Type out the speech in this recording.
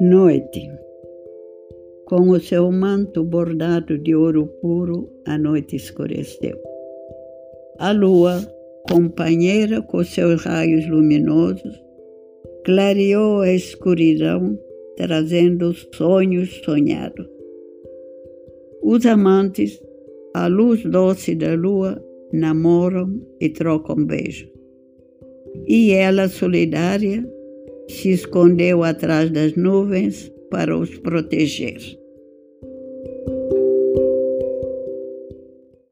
Noite. Com o seu manto bordado de ouro puro, a noite escureceu. A lua, companheira com seus raios luminosos, clareou a escuridão, trazendo sonhos sonhados. Os amantes, à luz doce da lua, namoram e trocam beijos. E ela, solidária, se escondeu atrás das nuvens para os proteger.